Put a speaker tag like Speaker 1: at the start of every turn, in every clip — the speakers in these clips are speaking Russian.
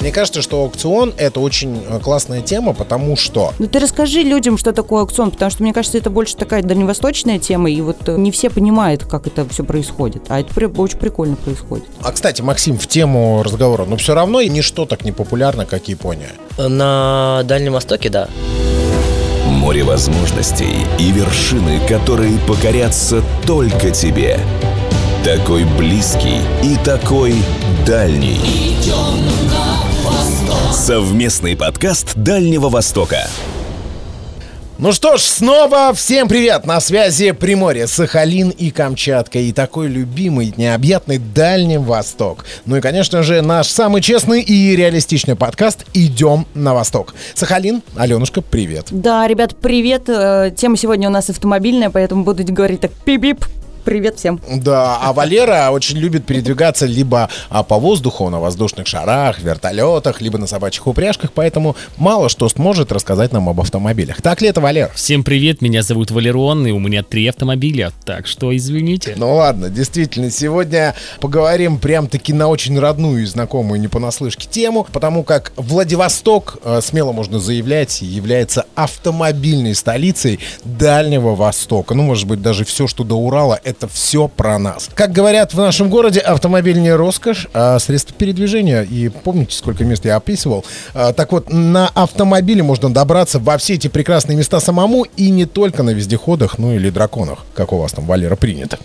Speaker 1: Мне кажется, что аукцион это очень э, классная тема, потому что...
Speaker 2: Ну ты расскажи людям, что такое аукцион, потому что мне кажется, это больше такая дальневосточная тема, и вот э, не все понимают, как это все происходит. А это очень прикольно происходит.
Speaker 1: А кстати, Максим, в тему разговора, но все равно ничто так не популярно, как Япония.
Speaker 3: На Дальнем Востоке, да.
Speaker 4: Море возможностей и вершины, которые покорятся только тебе. Такой близкий и такой дальний. Совместный подкаст Дальнего Востока.
Speaker 1: Ну что ж, снова всем привет! На связи Приморье, Сахалин и Камчатка. И такой любимый, необъятный Дальний Восток. Ну и, конечно же, наш самый честный и реалистичный подкаст «Идем на Восток». Сахалин, Аленушка, привет.
Speaker 2: Да, ребят, привет. Э, тема сегодня у нас автомобильная, поэтому буду говорить так пип-пип, Привет всем.
Speaker 1: Да, а Валера очень любит передвигаться либо а, по воздуху, на воздушных шарах, вертолетах, либо на собачьих упряжках, поэтому мало что сможет рассказать нам об автомобилях. Так ли это, Валер?
Speaker 5: Всем привет, меня зовут Валерон, и у меня три автомобиля, так что извините.
Speaker 1: Ну ладно, действительно, сегодня поговорим прям-таки на очень родную и знакомую не понаслышке тему, потому как Владивосток, э, смело можно заявлять, является автомобильной столицей Дальнего Востока. Ну, может быть, даже все, что до Урала, это все про нас. Как говорят в нашем городе, автомобиль не роскошь, а средство передвижения. И помните, сколько мест я описывал? А, так вот, на автомобиле можно добраться во все эти прекрасные места самому и не только на вездеходах, ну или драконах, как у вас там, Валера, принято.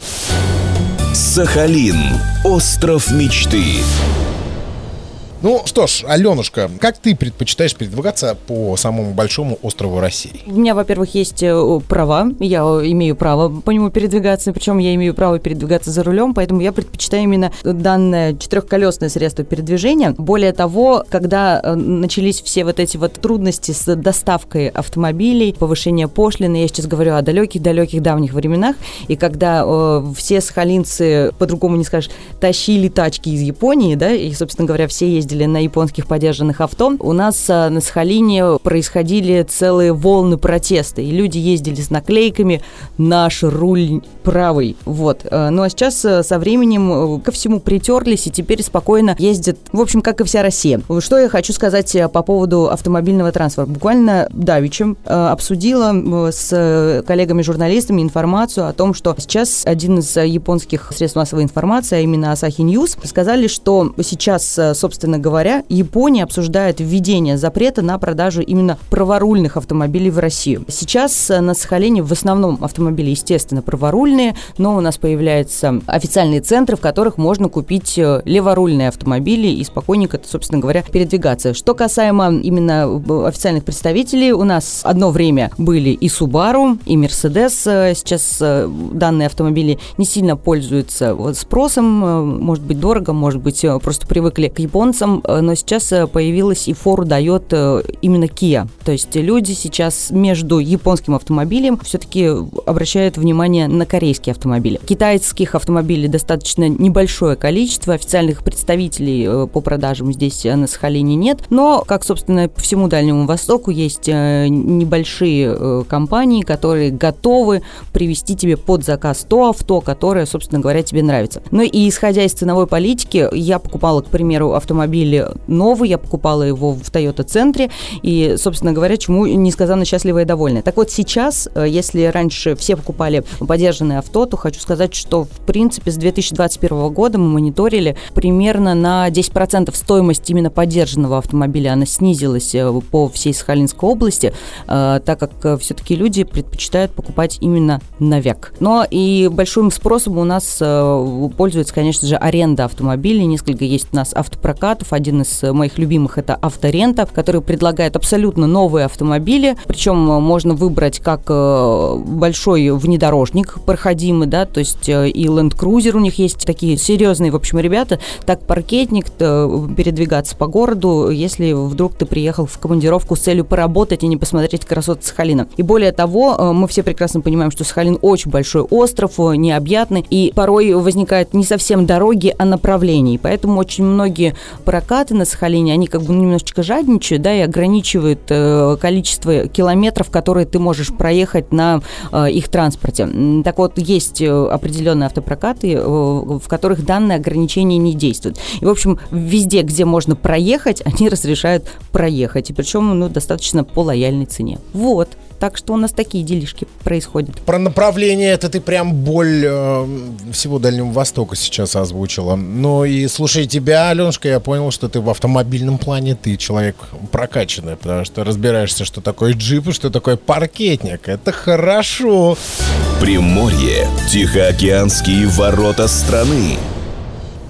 Speaker 4: Сахалин. Остров мечты.
Speaker 1: Ну что ж, Аленушка, как ты предпочитаешь передвигаться по самому большому острову России?
Speaker 2: У меня, во-первых, есть э, права, я имею право по нему передвигаться, причем я имею право передвигаться за рулем, поэтому я предпочитаю именно данное четырехколесное средство передвижения. Более того, когда э, начались все вот эти вот трудности с доставкой автомобилей, повышение пошлины, я сейчас говорю о далеких-далеких давних временах, и когда э, все сахалинцы, по-другому не скажешь, тащили тачки из Японии, да, и, собственно говоря, все ездили ездили на японских подержанных авто, у нас а, на Сахалине происходили целые волны протеста, и люди ездили с наклейками «Наш руль правый». Вот. А, ну а сейчас а, со временем ко всему притерлись, и теперь спокойно ездят, в общем, как и вся Россия. Что я хочу сказать по поводу автомобильного транспорта. Буквально давеча обсудила с коллегами-журналистами информацию о том, что сейчас один из японских средств массовой информации, а именно Asahi News, сказали, что сейчас, собственно говоря, Япония обсуждает введение запрета на продажу именно праворульных автомобилей в Россию. Сейчас э, на Сахалине в основном автомобили, естественно, праворульные, но у нас появляются официальные центры, в которых можно купить э, леворульные автомобили и спокойненько, собственно говоря, передвигаться. Что касаемо именно э, официальных представителей, у нас одно время были и Subaru, и Mercedes. Сейчас данные автомобили не сильно пользуются спросом, может быть дорого, может быть просто привыкли к японцам, Э, но сейчас э, появилась и фору дает э, именно Kia. То есть люди сейчас между японским автомобилем все-таки обращают внимание на корейские автомобили. Китайских автомобилей достаточно небольшое количество, официальных представителей по продажам здесь на Сахалине нет, но, как, собственно, по всему Дальнему Востоку есть небольшие компании, которые готовы привести тебе под заказ то авто, которое, собственно говоря, тебе нравится. Ну и исходя из ценовой политики, я покупала, к примеру, автомобиль автомобиль новый, я покупала его в Toyota центре, и, собственно говоря, чему несказанно счастливая и довольная. Так вот сейчас, э, если раньше все покупали подержанное авто, то хочу сказать, что, в принципе, с 2021 года мы мониторили примерно на 10% стоимость именно подержанного автомобиля, она снизилась э, по всей Сахалинской области, э, так как все-таки люди предпочитают покупать именно новяк. Но и большим спросом у нас пользуется, конечно же, аренда автомобилей. Несколько есть у нас автопрокатов, проектов. Один из моих любимых это авторента, который предлагает абсолютно новые автомобили. Причем можно выбрать как э, большой внедорожник проходимый, да, то есть э, и Land Cruiser у них есть такие серьезные, в общем, ребята, так паркетник, передвигаться по городу, если вдруг ты приехал в командировку с целью поработать и не посмотреть красоты Сахалина. И более того, э, мы все прекрасно понимаем, что Сахалин очень большой остров, необъятный, и порой возникают не совсем дороги, а направления. Поэтому очень многие автопрокаты на Сахалине, они как бы немножечко жадничают, да, и ограничивают э, количество километров, которые ты можешь проехать на э, их транспорте. Так вот, есть э, определенные автопрокаты, э, в которых данное ограничение не действует. И, в общем, везде, где можно проехать, они разрешают проехать. И причем, ну, достаточно по лояльной цене. Вот. Так что у нас такие делишки происходят.
Speaker 1: Про направление это ты прям боль э, всего Дальнего Востока сейчас озвучила. Ну и слушай, тебя, Аленушка, я понял, что ты в автомобильном плане, ты человек прокачанный, потому что разбираешься, что такое джип и что такое паркетник. Это хорошо.
Speaker 4: Приморье. Тихоокеанские ворота страны.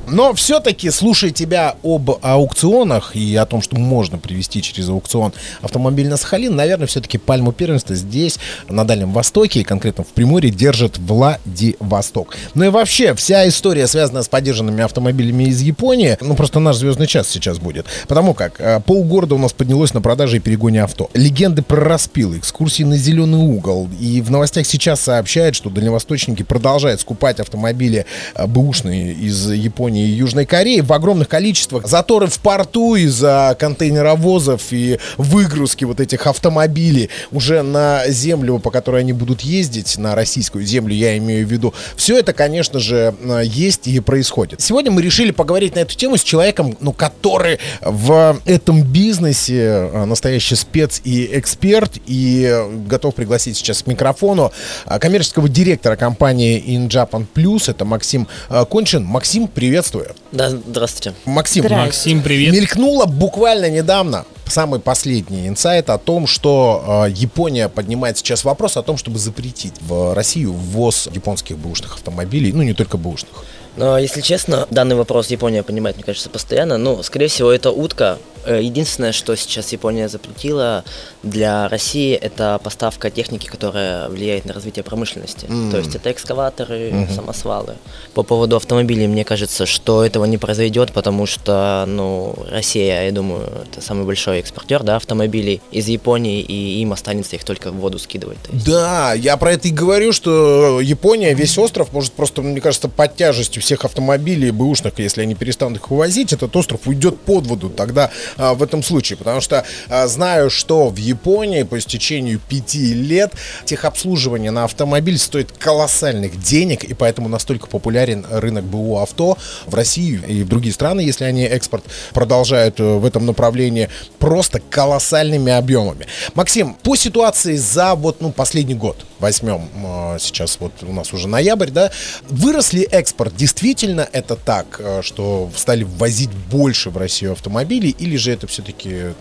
Speaker 1: Но все-таки, слушая тебя об аукционах и о том, что можно привести через аукцион автомобиль на Сахалин, наверное, все-таки пальму первенства здесь, на Дальнем Востоке, и конкретно в Приморье, держит Владивосток. Ну и вообще, вся история, связанная с поддержанными автомобилями из Японии, ну просто наш звездный час сейчас будет. Потому как э, полгорода у нас поднялось на продаже и перегоне авто. Легенды про распил, экскурсии на зеленый угол. И в новостях сейчас сообщают, что дальневосточники продолжают скупать автомобили э, бэушные из Японии и Южной Кореи в огромных количествах. Заторы в порту из-за контейнеровозов и выгрузки вот этих автомобилей уже на землю, по которой они будут ездить, на российскую землю, я имею в виду. Все это, конечно же, э, есть и происходит. Сегодня мы решили поговорить на эту тему с человеком, ну, который в этом бизнесе э, настоящий спец и эксперт, и э, готов пригласить сейчас к микрофону коммерческого директора компании In Japan Plus, это Максим Кончин. Максим, приветствую.
Speaker 3: Да, здравствуйте.
Speaker 1: Максим,
Speaker 2: Здрасте.
Speaker 5: Максим, привет.
Speaker 1: Мелькнуло буквально недавно самый последний инсайт о том, что э, Япония поднимает сейчас вопрос о том, чтобы запретить в Россию ввоз японских бэушных автомобилей, ну не только бэушных.
Speaker 3: Но, если честно, данный вопрос Япония понимает, мне кажется, постоянно. Ну, скорее всего, это утка. Э, Единственное, что сейчас Япония запретила для России, это поставка техники, которая влияет на развитие промышленности.
Speaker 1: М.
Speaker 3: То есть это экскаваторы, самосвалы. По поводу автомобилей, мне кажется, что этого не произойдет, потому что, ну, Россия, я думаю, это самый большой экспортер, да, автомобилей из Японии, и им останется их только в воду скидывать.
Speaker 1: Да, я про это и говорю, что Япония, весь остров может просто, мне кажется, под тяжестью всех автомобилей бэушных, если они перестанут их вывозить, этот остров уйдет под воду тогда а, в этом случае. Потому что а, знаю, что в Японии по истечению пяти лет техобслуживание на автомобиль стоит колоссальных денег, и поэтому настолько популярен рынок БУ авто в России и в другие страны, если они экспорт продолжают э, в этом направлении, просто колоссальными объемами. Максим, по ситуации за вот ну, последний год, возьмем э, сейчас вот у нас уже ноябрь, да, вырос ли экспорт? Действительно это так, э, что стали ввозить больше в Россию автомобилей, или же это все-таки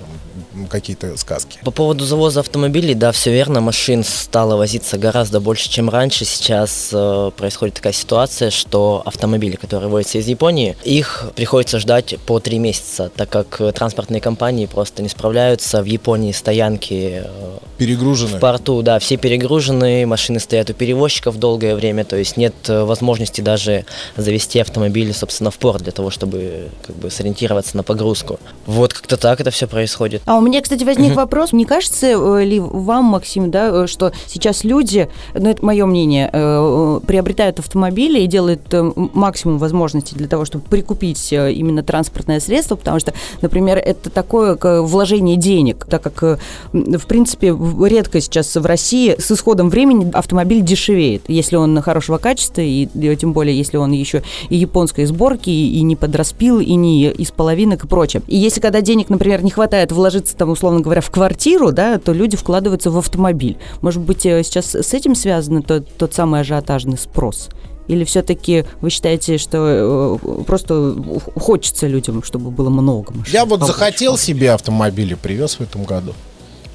Speaker 1: какие-то сказки?
Speaker 3: По поводу завоза автомобилей, да, все верно, машин стало возиться гораздо больше, чем раньше. Сейчас э, происходит такая ситуация, что автомобили, которые возятся из Японии, их приходится ждать по три месяца, так как транспортные компании просто не справляются. В Японии стоянки э,
Speaker 1: Перегружены?
Speaker 3: в порту, да, все перегружены, машины стоят у перевозчиков долгое время, то есть нет э, возможности даже завести автомобиль, собственно, в порт для того, чтобы как бы сориентироваться на погрузку. Вот как-то так это все происходит.
Speaker 2: А у меня, кстати, возник вопрос. Не кажется э, ли вам, Максим, да, э, что сейчас люди, ну это мое мнение, э, приобретают автомобили и делают максимум возможностей для того, чтобы прикупить именно транспортное средство, потому что, например, это такое вложение денег, так как, в принципе, редко сейчас в России с исходом времени автомобиль дешевеет, если он хорошего качества, и, тем более, если он еще и японской сборки, и не подраспил, и не из половинок и прочее. И если когда денег, например, не хватает вложиться там, условно говоря, в квартиру, да, то люди вкладываются в автомобиль. Может быть, э, сейчас с этим связан тот, тот самый ажиотажный спрос? Или все-таки вы считаете, что э, просто хочется людям, чтобы было много машин?
Speaker 1: Я вот захотел себе автомобиль и привез в этом году.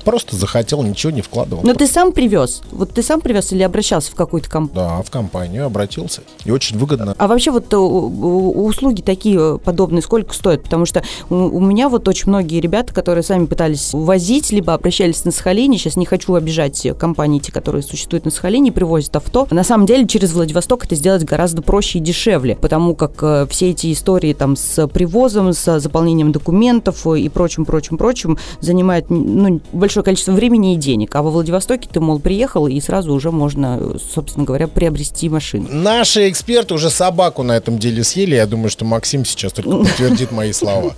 Speaker 1: Просто захотел, ничего не вкладывал.
Speaker 2: Но ты сам привез? Вот ты сам привез или обращался в какую-то компанию?
Speaker 1: Да, в компанию обратился. И очень выгодно.
Speaker 2: А вообще вот э, услуги такие э, подобные сколько стоят? Потому что у, меня вот очень многие ребята, которые сами пытались возить, либо обращались на Сахалине, сейчас не хочу обижать э, компании, те, которые существуют на Сахалине, привозят авто. На самом деле через Владивосток это сделать гораздо проще и дешевле, потому как все эти истории там с привозом, с заполнением документов и прочим, прочим, прочим занимают ну, большое большое количество времени и денег. А во Владивостоке ты, мол, приехал, и сразу уже можно, собственно говоря, приобрести машину.
Speaker 1: Наши эксперты уже собаку на этом деле съели. Я думаю, что Максим сейчас только подтвердит мои слова.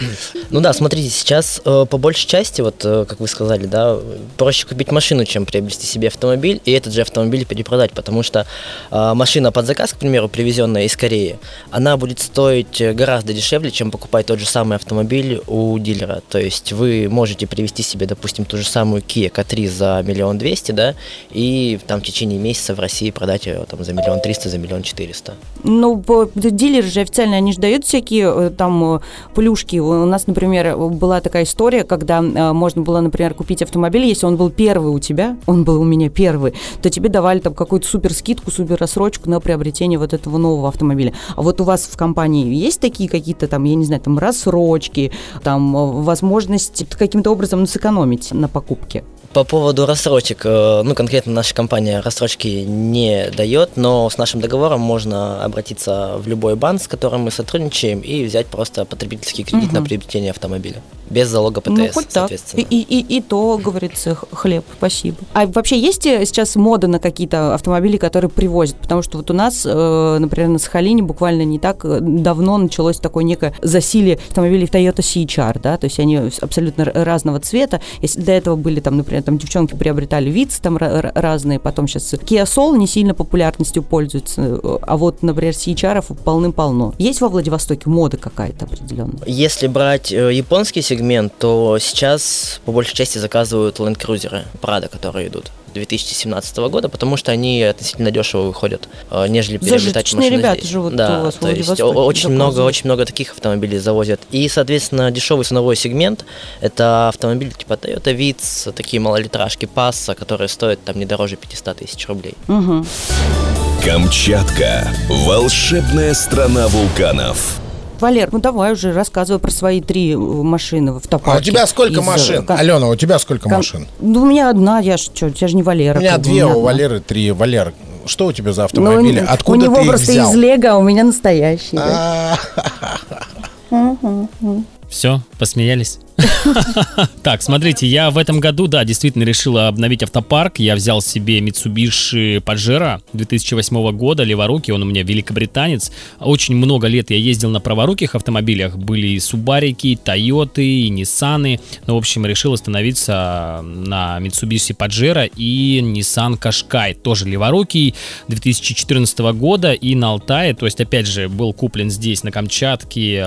Speaker 3: Ну да, смотрите, сейчас э, по большей части, вот э, как вы сказали, да, проще купить машину, чем приобрести себе автомобиль, и этот же автомобиль перепродать, потому что э, машина под заказ, к примеру, привезенная из Кореи, она будет стоить гораздо дешевле, чем покупать тот же самый автомобиль у дилера. То есть вы можете привезти себе, допустим, ту же самую Kia K3 за миллион двести, да, и там в течение месяца в России продать ее там за миллион триста, за миллион четыреста.
Speaker 2: Ну, дилеры же официально, они же дают всякие там плюшки. У нас, например, была такая история, когда можно было, например, купить автомобиль, если он был первый у тебя, он был у меня первый, то тебе давали там какую-то супер скидку, супер рассрочку на приобретение вот этого нового автомобиля. А вот у вас в компании есть такие какие-то там, я не знаю, там рассрочки, там возможность каким-то образом сэкономить на покупке? покупки.
Speaker 3: По поводу рассрочек, э, ну, конкретно наша компания рассрочки не дает, но с нашим договором можно обратиться в любой банк, с которым мы сотрудничаем, и взять просто потребительский кредит угу. на приобретение автомобиля. Без залога ПТС, ну, хоть соответственно.
Speaker 2: Так. И, и, и то, говорится, хлеб, спасибо. А вообще есть э, сейчас мода на какие-то автомобили, которые привозят? Потому что вот у нас, э, например, на Сахалине буквально не так давно началось такое некое засилие автомобилей Toyota CHR, да, то есть они абсолютно разного цвета. Если до этого были там, например, там девчонки приобретали виц там разные, потом сейчас Kia Soul не сильно популярностью пользуется, а вот, например, CHR полным-полно. Есть во Владивостоке мода какая-то определенная?
Speaker 3: Если брать э, японский сегмент, то сейчас по большей части заказывают Land Cruiser Prado, которые идут. 2017 года, потому что они относительно дешево выходят, э, нежели переобретать машины
Speaker 2: ребята
Speaker 3: здесь.
Speaker 2: живут
Speaker 3: да,
Speaker 2: у вас
Speaker 3: то есть очень много, очень много таких автомобилей завозят. И, соответственно, дешевый ценовой сегмент – это автомобили типа Toyota Vitz, такие малолитражки Passa, которые стоят там не дороже 500 тысяч рублей.
Speaker 2: Угу.
Speaker 4: Камчатка – волшебная страна вулканов.
Speaker 2: Валер, ну давай уже рассказывай про свои три э, машины в автопарке.
Speaker 1: А у тебя сколько из... машин? Кон... Алена, у тебя сколько Кон... машин?
Speaker 2: Ну, у меня одна, я ж что, я же не Валера.
Speaker 1: У меня две, у, у Валеры три. Валер, что у тебя за автомобили? Ну, Откуда
Speaker 2: у него
Speaker 1: ты
Speaker 2: просто
Speaker 1: взял?
Speaker 2: из Лего, а у меня настоящие.
Speaker 5: Все, посмеялись? Так, смотрите, я в этом году, да, действительно решил обновить автопарк. Я взял себе Mitsubishi Pajero 2008 года, леворуки, он у меня великобританец. Очень много лет я ездил на праворуких автомобилях, были и Субарики, и Тойоты, и Ниссаны. Ну, в общем, решил остановиться на Mitsubishi Pajero и Nissan Qashqai, тоже леворукий, 2014 года и на Алтае. То есть, опять же, был куплен здесь, на Камчатке,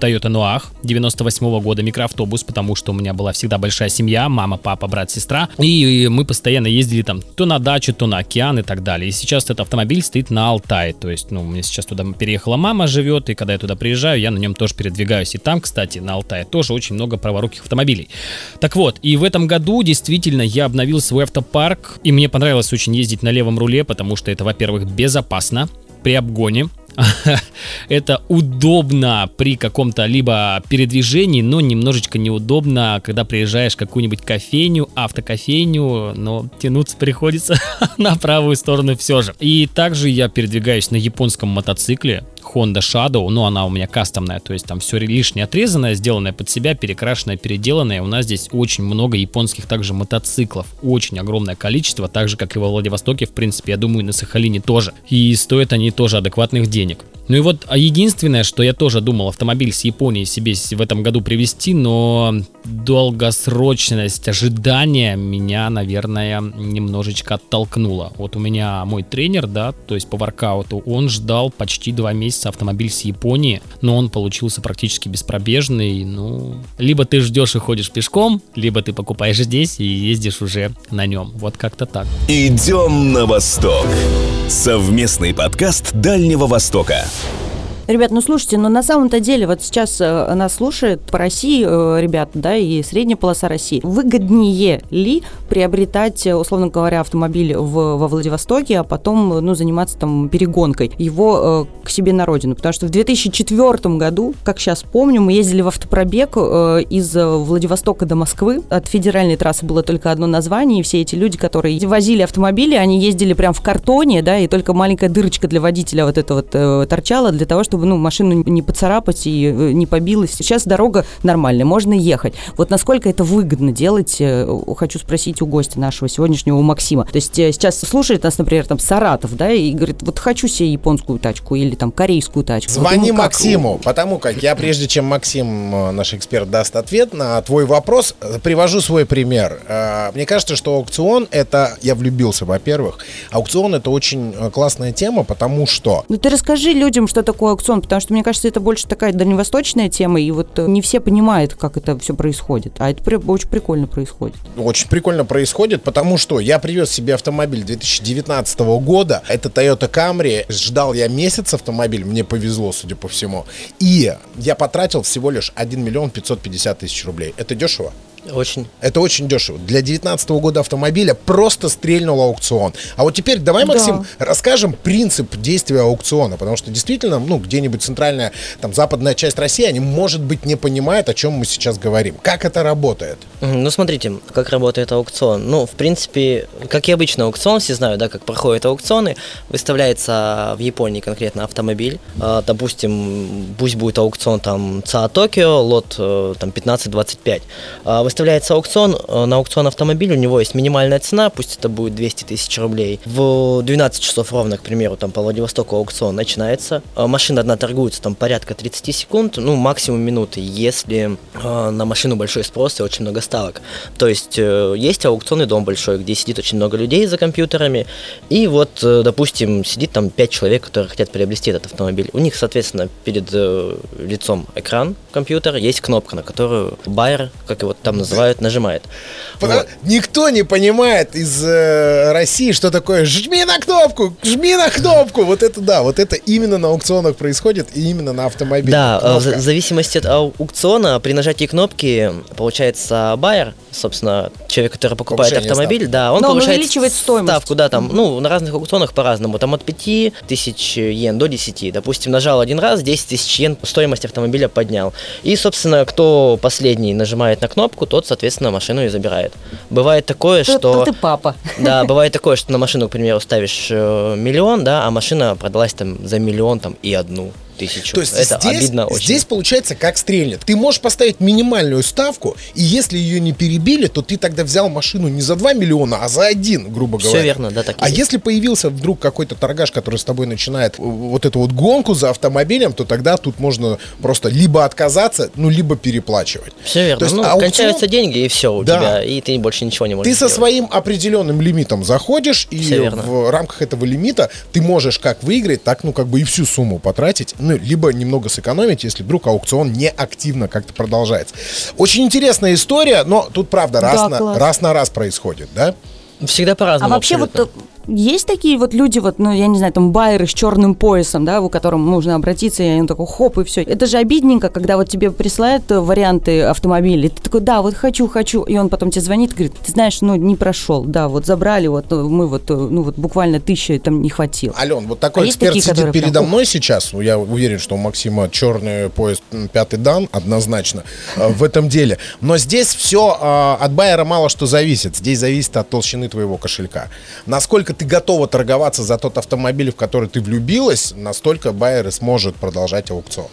Speaker 5: Toyota Noah 98 года, микроавтобус плюс, потому что у меня была всегда большая семья, мама, папа, брат, сестра. И мы постоянно ездили там то на дачу, то на океан и так далее. И сейчас этот автомобиль стоит на Алтае. То есть, ну, меня сейчас туда переехала мама, живет, и когда я туда приезжаю, я на нем тоже передвигаюсь. И там, кстати, на Алтае тоже очень много праворуких автомобилей. Так вот, и в этом году действительно я обновил свой автопарк, и мне понравилось очень ездить на левом руле, потому что это, во-первых, безопасно при обгоне, это удобно при каком-то либо передвижении, но немножечко неудобно, когда приезжаешь в какую-нибудь кофейню, автокофейню, но тянуться приходится на правую сторону все же. И также я передвигаюсь на японском мотоцикле, Honda Shadow, но она у меня кастомная, то есть там все лишнее отрезанное, сделанное под себя, перекрашенное, переделанное. У нас здесь очень много японских также мотоциклов, очень огромное количество, так же, как и во Владивостоке, в принципе, я думаю, на Сахалине тоже. И стоят они тоже адекватных денег. Ну и вот а единственное, что я тоже думал автомобиль с Японии себе в этом году привезти, но долгосрочность ожидания меня, наверное, немножечко оттолкнула. Вот у меня мой тренер, да, то есть по воркауту, он ждал почти два месяца автомобиль с Японии, но он получился практически беспробежный. Ну, либо ты ждешь и ходишь пешком, либо ты покупаешь здесь и ездишь уже на нем. Вот как-то так.
Speaker 4: Идем на восток. Совместный подкаст Дальнего Востока.
Speaker 2: Ребят, ну слушайте, но ну, на самом-то деле вот сейчас э, нас слушает по России э, ребят, да, и средняя полоса России. Выгоднее ли приобретать, э, условно говоря, автомобиль в, во Владивостоке, а потом, ну, заниматься там перегонкой его э, к себе на родину? Потому что в 2004 году, как сейчас помню, мы ездили в автопробег э, из Владивостока до Москвы. От федеральной трассы было только одно название, и все эти люди, которые возили автомобили, они ездили прям в картоне, да, и только маленькая дырочка для водителя вот это вот э, торчала для того, чтобы чтобы ну, машину не поцарапать и э, не побилась. Сейчас дорога нормальная, можно ехать. Вот насколько это выгодно делать, э, хочу спросить у гостя нашего сегодняшнего, у Максима. То есть э, сейчас слушает нас, например, там Саратов, да, и говорит, вот хочу себе японскую тачку или там корейскую тачку.
Speaker 1: Звони
Speaker 2: Вот ему как?
Speaker 1: Максиму, потому как я, прежде чем Максим, наш эксперт, даст ответ на твой вопрос, привожу свой пример. Мне кажется, что аукцион это, я влюбился, во-первых, аукцион это очень классная тема, потому что
Speaker 2: Ну ты расскажи людям, что такое аукцион, потому что мне кажется, это больше такая дальневосточная тема, и вот э, не все понимают, как это все происходит. А это при- очень прикольно происходит.
Speaker 1: очень прикольно происходит, потому что я привез себе автомобиль 2019 года. Это Toyota Camry. Ждал я месяц автомобиль, мне повезло, судя по всему. И я потратил всего лишь 1 миллион 550 тысяч рублей. Это дешево?
Speaker 3: Очень.
Speaker 1: Это очень дешево. Для 2019 года автомобиля просто стрельнул аукцион. А вот теперь давай,
Speaker 2: Да.
Speaker 1: Максим, расскажем принцип действия аукциона. Потому что действительно, ну, где-нибудь центральная, там, западная часть России, они, может быть, не понимают, о чем мы сейчас говорим. Как это работает?
Speaker 3: Ну, смотрите, как работает аукцион. Ну, в принципе, как и обычно аукцион, все знают, да, как проходят аукционы. Выставляется в Японии конкретно автомобиль. А, допустим, пусть будет аукцион там ЦА Токио, лот э, там 15-25. Выставляется аукцион, э, на аукцион автомобиля у него есть минимальная цена, пусть это будет 200 тысяч рублей. В 12 часов ровно, к примеру, там по Владивостоку аукцион начинается. А, Машина одна торгуется там порядка 30 секунд, ну, максимум минуты, если э, на машину большой спрос и очень много ставок. То есть э, есть аукционный дом большой, где сидит очень много людей за компьютерами, и вот, э, допустим, сидит там 5 человек, которые хотят приобрести этот автомобиль. У них, соответственно, перед э, лицом экран компьютера, есть кнопка, на которую байер, как его там называют, нажимает.
Speaker 1: Потому-
Speaker 3: Вот.
Speaker 1: Никто не понимает из э, России, что такое «жми на кнопку, жми на кнопку». Вот это да, вот это именно на аукционах происходит и именно на автомобиле.
Speaker 3: Да, э, в
Speaker 1: Кнопка.
Speaker 3: за- зависимости от аукциона, при нажатии кнопки, получается, байер, собственно, человек, который покупает
Speaker 1: Повышение
Speaker 3: автомобиль, да, он
Speaker 2: Но он
Speaker 3: повышает
Speaker 2: увеличивает стоимость.
Speaker 3: ставку, да, там, ну, на разных аукционах по-разному, там от 5 тысяч йен до 10, допустим, нажал один раз, 10 тысяч йен стоимость автомобиля поднял. И, собственно, кто последний нажимает на кнопку, тот, соответственно, машину и забирает. Бывает такое,
Speaker 2: То-
Speaker 3: что...
Speaker 2: то ты папа.
Speaker 3: Да, бывает такое, что на машину, к примеру, ставишь э, миллион, да, а машина продалась там за миллион там и одну тысячу.
Speaker 1: То есть
Speaker 3: это
Speaker 1: здесь,
Speaker 3: обидно очень.
Speaker 1: здесь получается как стрельнет. Ты можешь поставить минимальную ставку, и если ее не перебили, то ты тогда взял машину не за 2 миллиона, а за один, грубо говоря.
Speaker 3: верно, да, так
Speaker 1: А
Speaker 3: есть.
Speaker 1: если появился вдруг какой-то торгаш, который с тобой начинает э, вот эту вот гонку за автомобилем, то тогда тут можно просто либо отказаться, ну, либо переплачивать.
Speaker 3: Все верно.
Speaker 1: То есть
Speaker 3: ну,
Speaker 1: аукцион-
Speaker 3: кончаются деньги, и все у
Speaker 1: Да.
Speaker 3: тебя, и ты больше ничего не можешь
Speaker 1: Ты со
Speaker 3: сделать.
Speaker 1: своим определенным лимитом заходишь, и в рамках этого лимита ты можешь как выиграть, так, ну, как бы и всю сумму потратить, ну, либо немного сэкономить, если вдруг аукцион не активно как-то продолжается. Очень интересная история, но тут, правда, раз,
Speaker 2: Да,
Speaker 1: на,
Speaker 2: класс.
Speaker 1: раз на раз происходит, да?
Speaker 3: Всегда
Speaker 2: А
Speaker 3: по-разному.
Speaker 2: вообще
Speaker 3: абсолютно.
Speaker 2: вот э, есть такие вот люди, вот, ну, я не знаю, там, байеры с черным поясом, да, у которым нужно обратиться, и он такой, хоп, и все. Это же обидненько, когда вот тебе присылают э, варианты автомобилей, ты такой, да, вот хочу, хочу, и он потом тебе звонит говорит, ты знаешь, ну, не прошел, да, вот забрали, вот э, мы вот, э, ну, вот буквально тысячи там не хватило.
Speaker 1: Ален, вот такой
Speaker 2: А
Speaker 1: эксперт
Speaker 2: такие,
Speaker 1: сидит передо
Speaker 2: прям,
Speaker 1: мной сейчас. Ну, Я уверен, что у Максима черный поезд м, пятый дан, однозначно, в этом деле. Но здесь все от байера мало что зависит. Здесь зависит от толщины твоего кошелька. Насколько ты готова торговаться за тот автомобиль, в который ты влюбилась, настолько байер и сможет продолжать аукцион.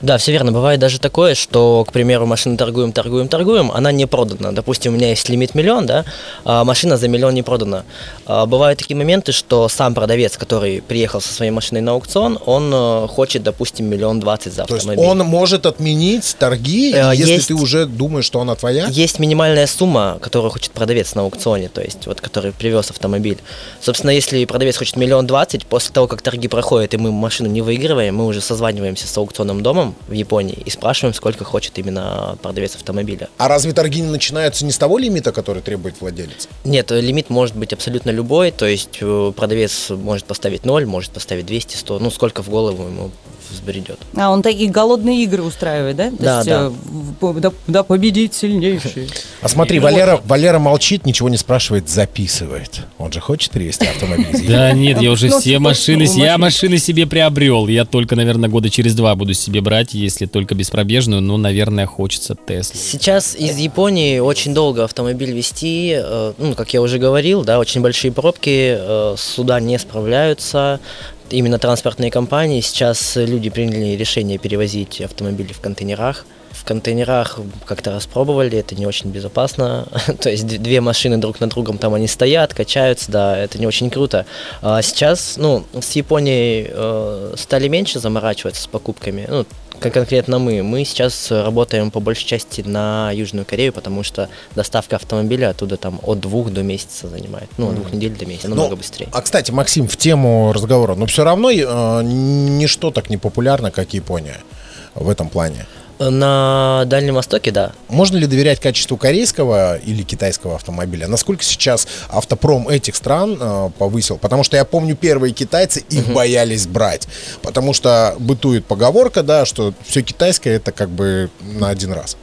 Speaker 3: Да, все верно. Бывает даже такое, что, к примеру, машину торгуем, торгуем, торгуем, она не продана. Допустим, у меня есть лимит миллион, да, а машина за миллион не продана. А Бывают такие моменты, что сам продавец, который приехал со своей машиной на аукцион, он э, хочет, допустим, миллион двадцать за
Speaker 1: То есть
Speaker 3: автомобиль.
Speaker 1: он может отменить торги,
Speaker 3: Э,
Speaker 1: если
Speaker 3: есть-
Speaker 1: ты уже думаешь, что она твоя?
Speaker 3: Есть минимальная сумма, которую хочет продавец на аукционе, то есть вот который привез автомобиль. Собственно, если продавец хочет миллион двадцать, после того, как торги проходят, и мы машину не выигрываем, мы уже созваниваемся с аукционным домом в Японии и спрашиваем, сколько хочет именно продавец автомобиля.
Speaker 1: А разве торги не начинаются не с того лимита, который требует владелец?
Speaker 3: Нет, э, лимит может быть абсолютно любой, то есть э, продавец может поставить 0, может поставить 200, 100, ну сколько в голову ему взбредет.
Speaker 2: А он такие голодные игры устраивает, да? То
Speaker 3: Да,
Speaker 2: есть,
Speaker 3: да.
Speaker 2: э, да, да победит сильнейший.
Speaker 1: А смотри, Валера, Валера молчит, ничего не спрашивает, записывает. Он же хочет привезти автомобиль.
Speaker 5: Да нет, я уже
Speaker 2: Ну,
Speaker 5: все машины, я
Speaker 2: машины.
Speaker 5: себе приобрел. Я только, наверное, года через два буду себе брать, если только беспробежную, но, наверное, хочется Теслу.
Speaker 3: Сейчас из Японии очень долго автомобиль вести, э, ну, как я уже говорил, да, очень большие пробки, э, суда не справляются, именно транспортные компании. Сейчас люди приняли решение перевозить автомобили в контейнерах. Контейнерах как-то распробовали, это не очень безопасно. То есть две машины друг на другом там они стоят, качаются, да, это не очень круто. А сейчас, ну, с Японией э, стали меньше заморачиваться с покупками. Ну, как конкретно мы. Мы сейчас работаем по большей части на Южную Корею, потому что доставка автомобиля оттуда там от двух до месяца занимает. Ну, от двух недель до месяца, намного
Speaker 1: Ну,
Speaker 3: быстрее.
Speaker 1: А, кстати, Максим, в тему разговора, но все равно э, ничто так не популярно, как Япония в этом плане.
Speaker 3: На Дальнем Востоке, да.
Speaker 1: Можно ли доверять качеству корейского или китайского автомобиля? Насколько сейчас автопром этих стран э, повысил? Потому что я помню, первые китайцы их боялись брать. Потому что бытует поговорка, да, что все китайское это как бы на один раз.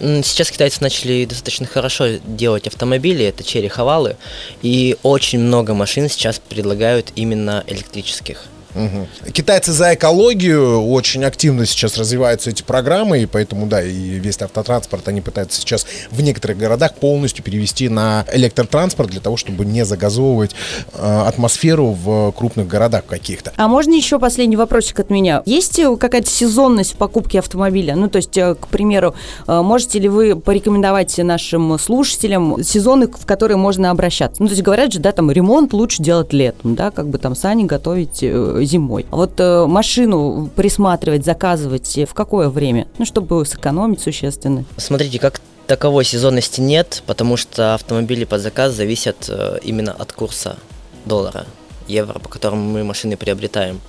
Speaker 3: Сейчас китайцы начали достаточно хорошо делать автомобили, это черри хавалы, и очень много машин сейчас предлагают именно электрических.
Speaker 1: Мгм. Китайцы за экологию очень активно сейчас развиваются эти программы, и поэтому, да, и весь автотранспорт они пытаются сейчас в некоторых городах полностью перевести на электротранспорт для того, чтобы не загазовывать э, атмосферу в крупных городах каких-то.
Speaker 2: А можно еще последний вопросик от меня? Есть э, какая-то сезонность в покупке автомобиля? Ну, то есть, э, к примеру, э, можете ли вы порекомендовать нашим слушателям сезоны, в которые можно обращаться? Ну, то есть, говорят же, да, там ремонт лучше делать летом, да, как бы там сани готовить зимой. А вот э, машину присматривать, заказывать э, в какое время? Ну, чтобы сэкономить существенно.
Speaker 3: Смотрите, как таковой сезонности нет, потому что автомобили под заказ зависят э, именно от курса доллара, евро, по которому мы машины приобретаем.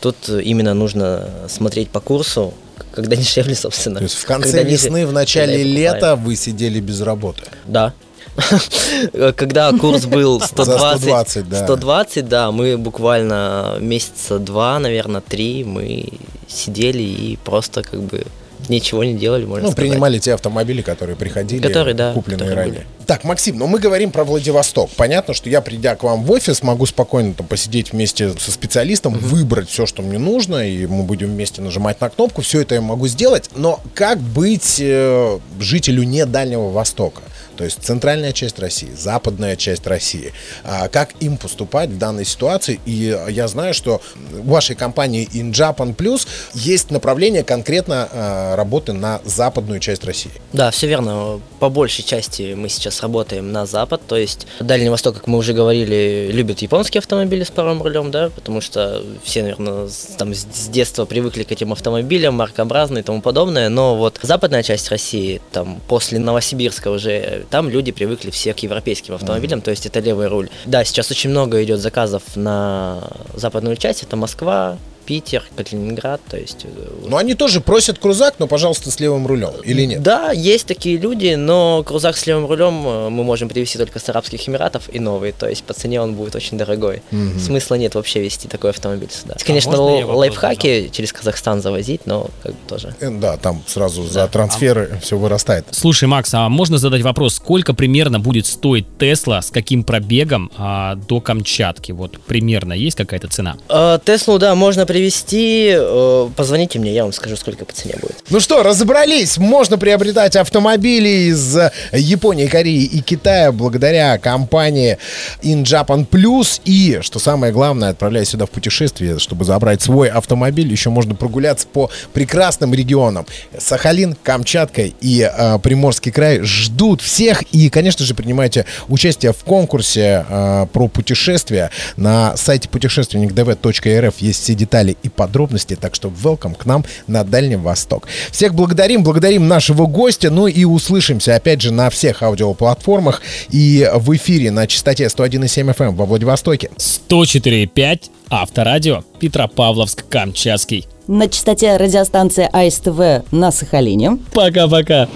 Speaker 3: Тут именно нужно смотреть по курсу, когда дешевле, собственно.
Speaker 1: То есть в конце
Speaker 3: Когда ниже,
Speaker 1: весны, в начале лета вы сидели без работы.
Speaker 3: Да. Когда курс был 120,
Speaker 1: 120, да.
Speaker 3: 120, да, мы буквально месяца два, наверное, три, мы сидели и просто как бы ничего не делали, можно
Speaker 1: Ну,
Speaker 3: сказать.
Speaker 1: принимали те автомобили, которые приходили,
Speaker 3: Которые, да,
Speaker 1: купленные
Speaker 3: которые
Speaker 1: ранее.
Speaker 3: были.
Speaker 1: Так, Максим, но мы говорим про Владивосток. Понятно, что я, придя к вам в офис, могу спокойно там посидеть вместе со специалистом, выбрать все, что мне нужно, и мы будем вместе нажимать на кнопку. Все это я могу сделать. Но как быть э, жителю не Дальнего Востока? То есть центральная часть России, западная часть России. А как им поступать в данной ситуации? И я знаю, что в вашей компании In Japan Plus есть направление конкретно э, работы на западную часть России.
Speaker 3: Да, все верно. По большей части мы сейчас работаем на запад, то есть Дальний Восток, как мы уже говорили, любят японские автомобили с паровым рулем, да, потому что все, наверное, там с детства привыкли к этим автомобилям, маркообразные и тому подобное, но вот западная часть России, там после Новосибирска уже, там люди привыкли все к европейским автомобилям, то есть это левый руль. Да, сейчас очень много идет заказов на западную часть, это Москва, Питер, Калининград, то есть э,
Speaker 1: Но они тоже просят крузак, но, пожалуйста, с левым рулем. Или нет?
Speaker 3: Да, есть такие люди, но крузак с левым рулем э, мы можем привезти только с Арабских Эмиратов и новый, то есть по цене он будет очень дорогой. Смысла нет вообще вести такой автомобиль сюда. Конечно,
Speaker 5: можно я
Speaker 3: л- лайфхаки через Казахстан завозить, но как бы тоже.
Speaker 1: Э, Да, там сразу за трансферы все вырастает.
Speaker 5: Слушай, Макс, а можно задать вопрос, сколько примерно будет стоить Тесла, с каким пробегом а, до Камчатки? Вот примерно есть какая-то цена?
Speaker 3: Теслу, да, можно привезти. э, Позвоните мне, я вам скажу, сколько по цене будет.
Speaker 1: Ну что, разобрались. Можно приобретать автомобили из э, Японии, Кореи и Китая благодаря компании In Japan Plus. И, что самое главное, отправляясь сюда в путешествие, чтобы забрать свой автомобиль, еще можно прогуляться по прекрасным регионам. Сахалин, Камчатка и э, Приморский край ждут всех. И, конечно же, принимайте участие в конкурсе э, про путешествия. На сайте путешественникдв.рф есть все детали и подробности, так что welcome к нам на Дальний Восток. Всех благодарим, благодарим нашего гостя, ну и услышимся опять же на всех аудиоплатформах и в эфире на частоте 101,7 FM во Владивостоке.
Speaker 5: 104,5 Авторадио Петропавловск-Камчатский.
Speaker 2: На частоте радиостанции АСТВ на Сахалине.
Speaker 5: Пока-пока.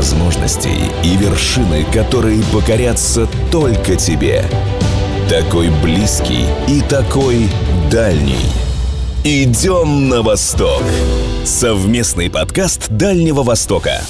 Speaker 4: Возможностей и вершины, которые покорятся только тебе. Такой близкий и такой дальний. Идем на восток. Совместный подкаст Дальнего Востока.